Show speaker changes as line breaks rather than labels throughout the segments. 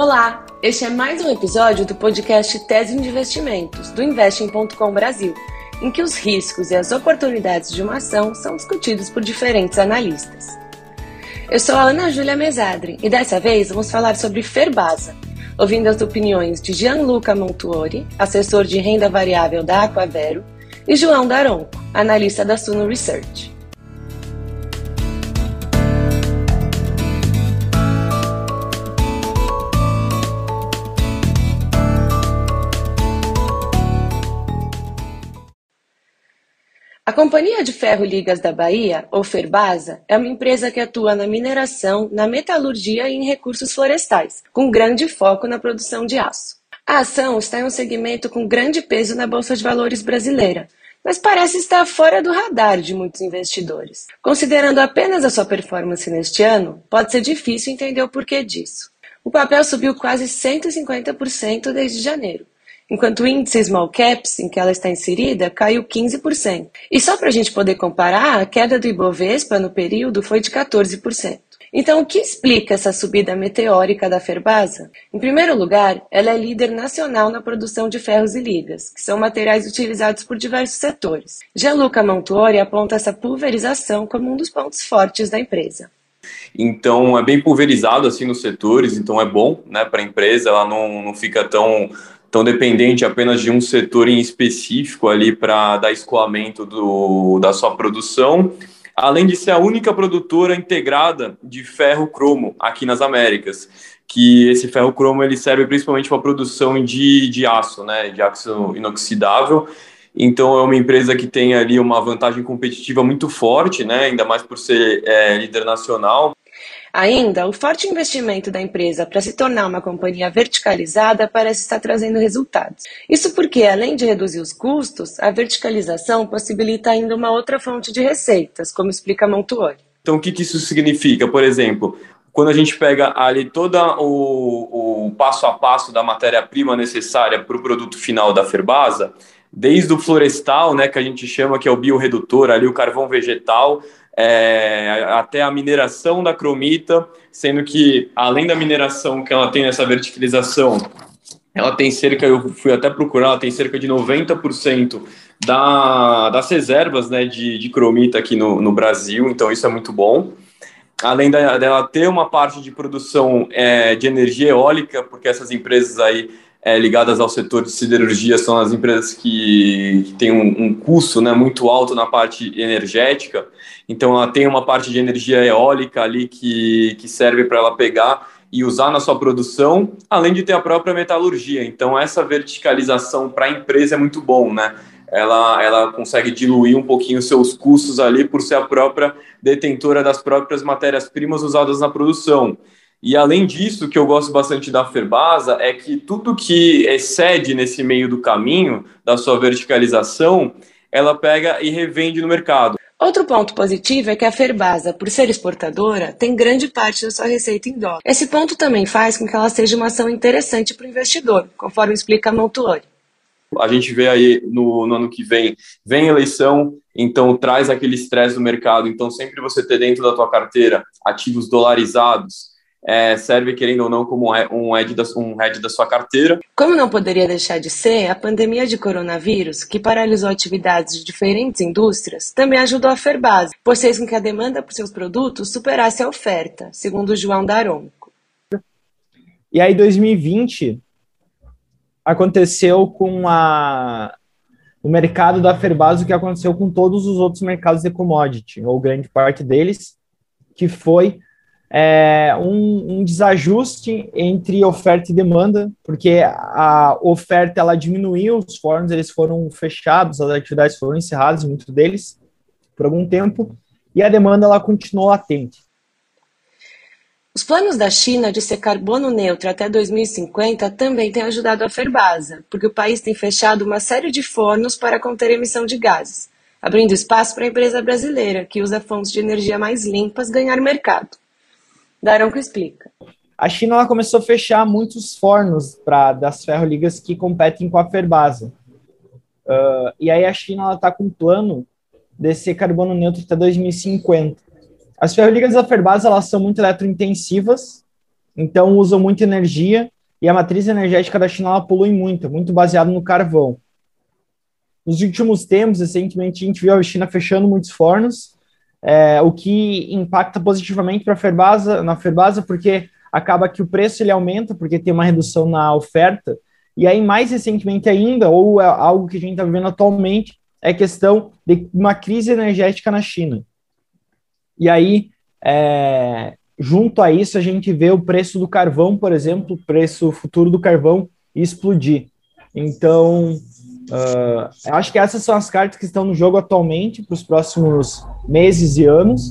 Olá, este é mais um episódio do podcast Tese de Investimentos, do Investing.com Brasil, em que os riscos e as oportunidades de uma ação são discutidos por diferentes analistas. Eu sou a Ana Júlia Mesadri e dessa vez vamos falar sobre Ferbasa, ouvindo as opiniões de Gianluca Montuori, assessor de renda variável da Aquavero, e João Daronco, analista da Suno Research. A Companhia de Ferro Ligas da Bahia, ou Ferbasa, é uma empresa que atua na mineração, na metalurgia e em recursos florestais, com grande foco na produção de aço. A ação está em um segmento com grande peso na Bolsa de Valores brasileira, mas parece estar fora do radar de muitos investidores. Considerando apenas a sua performance neste ano, pode ser difícil entender o porquê disso. O papel subiu quase 150% desde janeiro, enquanto o índice Small Caps, em que ela está inserida, caiu 15%. E só para a gente poder comparar, a queda do Ibovespa no período foi de 14%. Então, o que explica essa subida meteórica da Ferbasa? Em primeiro lugar, ela é líder nacional na produção de ferros e ligas, que são materiais utilizados por diversos setores. Gianluca Montuori aponta essa pulverização como um dos pontos fortes da empresa.
Então é bem pulverizado assim nos setores, então é bom né, para a empresa, ela não, não fica tão tão dependente apenas de um setor em específico ali para dar escoamento do, da sua produção, além de ser a única produtora integrada de ferro cromo aqui nas Américas, que esse ferro cromo ele serve principalmente para a produção de, de aço, né, de aço inoxidável. Então é uma empresa que tem ali uma vantagem competitiva muito forte, né, ainda mais por ser é, líder nacional.
Ainda, o forte investimento da empresa para se tornar uma companhia verticalizada parece estar trazendo resultados. Isso porque, além de reduzir os custos, a verticalização possibilita ainda uma outra fonte de receitas, como explica Montuori.
Então, o que, isso significa? Por exemplo, quando a gente pega ali todo o, o passo a passo da matéria-prima necessária para o produto final da Ferbasa, desde o florestal, né, que a gente chama que é o biorredutor, ali o carvão vegetal, é, até a mineração da cromita, sendo que além da mineração que ela tem nessa verticalização, ela tem cerca, eu fui até procurar, ela tem cerca de 90% da, das reservas né, de, de cromita aqui no, no Brasil, então isso é muito bom. Além dela ter uma parte de produção é, de energia eólica, porque essas empresas aí é, ligadas ao setor de siderurgia são as empresas que, que têm um, um, custo né, muito alto na parte energética. Então, ela tem uma parte de energia eólica ali que, que serve para ela pegar e usar na sua produção, além de ter a própria metalurgia. Então, essa verticalização para a empresa é muito bom, né? Ela, ela consegue diluir um pouquinho seus custos ali por ser a própria detentora das próprias matérias-primas usadas na produção. E além disso, o que eu gosto bastante da Ferbasa é que tudo que excede nesse meio do caminho da sua verticalização, ela pega e revende no mercado.
Outro ponto positivo é que a Ferbasa, por ser exportadora, tem grande parte da sua receita em dólar. Esse ponto também faz com que ela seja uma ação interessante para o investidor, conforme explica Montuori.
A gente vê aí no, no, ano que vem, vem eleição, então traz aquele estresse do mercado. Então, sempre você ter dentro da tua carteira ativos dolarizados, é, serve, querendo ou não, como um hedge, da, um hedge da sua carteira.
Como não poderia deixar de ser, a pandemia de coronavírus, que paralisou atividades de diferentes indústrias, também ajudou a Ferbase, pois fez com que a demanda por seus produtos superasse a oferta, segundo João Daronco.
E aí, 2020 aconteceu com a, o mercado da Ferbase o que aconteceu com todos os outros mercados de commodity, ou grande parte deles, que foi é, um, um, desajuste entre oferta e demanda, porque a oferta ela diminuiu, os fornos eles foram fechados, as atividades foram encerradas, muitos deles, por algum tempo, e a demanda ela continuou latente.
Os planos da China de ser carbono neutro até 2050 também têm ajudado a Ferbasa, porque o país tem fechado uma série de fornos para conter emissão de gases, abrindo espaço para a empresa brasileira, que usa fontes de energia mais limpas, ganhar mercado. Daronco explica.
A China ela começou a fechar muitos fornos para das ferroligas que competem com a Ferbasa. Uh, e aí a China está com um plano de ser carbono neutro até 2050. As ferroligas da Ferbasa elas são muito eletrointensivas, então usam muita energia e a matriz energética da China ela polui muito, muito baseado no carvão. Nos últimos tempos, recentemente, a gente viu a China fechando muitos fornos, é, o que impacta positivamente para a Ferbasa, na Ferbasa, porque acaba que o preço ele aumenta, porque tem uma redução na oferta, e aí, mais recentemente ainda, ou é algo que a gente está vivendo atualmente, é questão de uma crise energética na China. E aí, é, junto a isso, a gente vê o preço do carvão, por exemplo, o preço futuro do carvão explodir. Então, uh, acho que essas são as cartas que estão no jogo atualmente para os próximos meses e anos.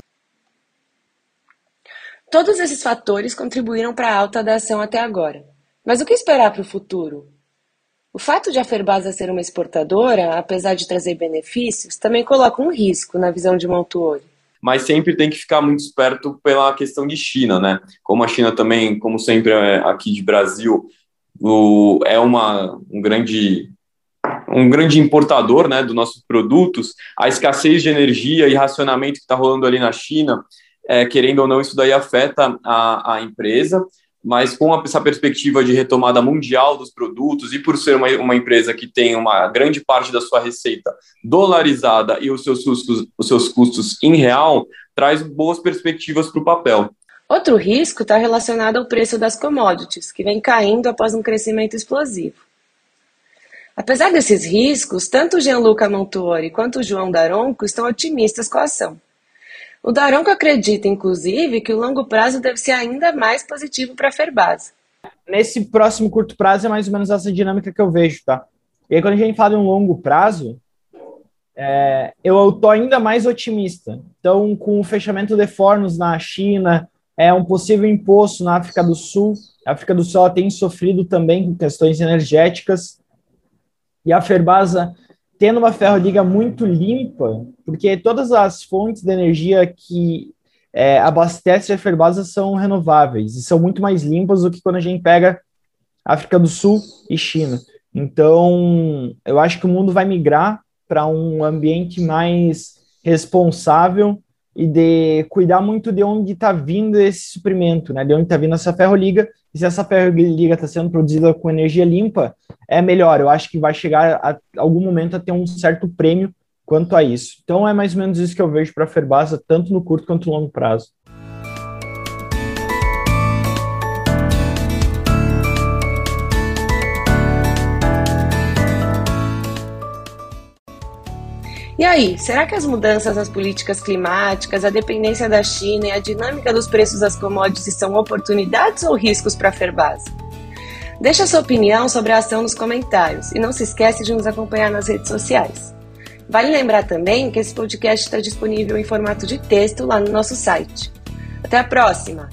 Todos esses fatores contribuíram para a alta da ação até agora. Mas o que esperar para o futuro? O fato de a Ferbasa ser uma exportadora, apesar de trazer benefícios, também coloca um risco na visão de Montuori
mas sempre tem que ficar muito esperto pela questão de China, né? Como a China também, como sempre é aqui de Brasil, o, é uma, um grande um grande importador né, dos nossos produtos, a escassez de energia e racionamento que está rolando ali na China, é, querendo ou não, isso daí afeta a, a empresa mas com essa perspectiva de retomada mundial dos produtos e por ser uma, uma empresa que tem uma grande parte da sua receita dolarizada e os seus custos, os seus custos em real, traz boas perspectivas para o papel.
Outro risco está relacionado ao preço das commodities, que vem caindo após um crescimento explosivo. Apesar desses riscos, tanto Gianluca Montuori quanto João Daronco estão otimistas com a ação. O Daronco acredita, inclusive, que o longo prazo deve ser ainda mais positivo para a Ferbasa.
Nesse próximo curto prazo é mais ou menos essa dinâmica que eu vejo, tá? E aí, quando a gente fala em um longo prazo, é, eu estou ainda mais otimista. Então, com o fechamento de fornos na China, é um possível imposto na África do Sul. A África do Sul tem sofrido também com questões energéticas. E a Ferbasa tendo uma ferroliga muito limpa, porque todas as fontes de energia que é, abastecem a Ferbasa são renováveis e são muito mais limpas do que quando a gente pega África do Sul e China. Então, eu acho que o mundo vai migrar para um ambiente mais responsável e de cuidar muito de onde está vindo esse suprimento, né? De onde está vindo essa ferroliga. E se essa ferroliga está sendo produzida com energia limpa, é melhor. Eu acho que vai chegar a, a algum momento a ter um certo prêmio quanto a isso. Então é mais ou menos isso que eu vejo para a Ferbasa, tanto no curto quanto no longo prazo.
E aí, será que as mudanças nas políticas climáticas, a dependência da China e a dinâmica dos preços das commodities são oportunidades ou riscos para a Ferbasa? Deixe a sua opinião sobre a ação nos comentários e não se esqueça de nos acompanhar nas redes sociais. Vale lembrar também que esse podcast está disponível em formato de texto lá no nosso site. Até a próxima!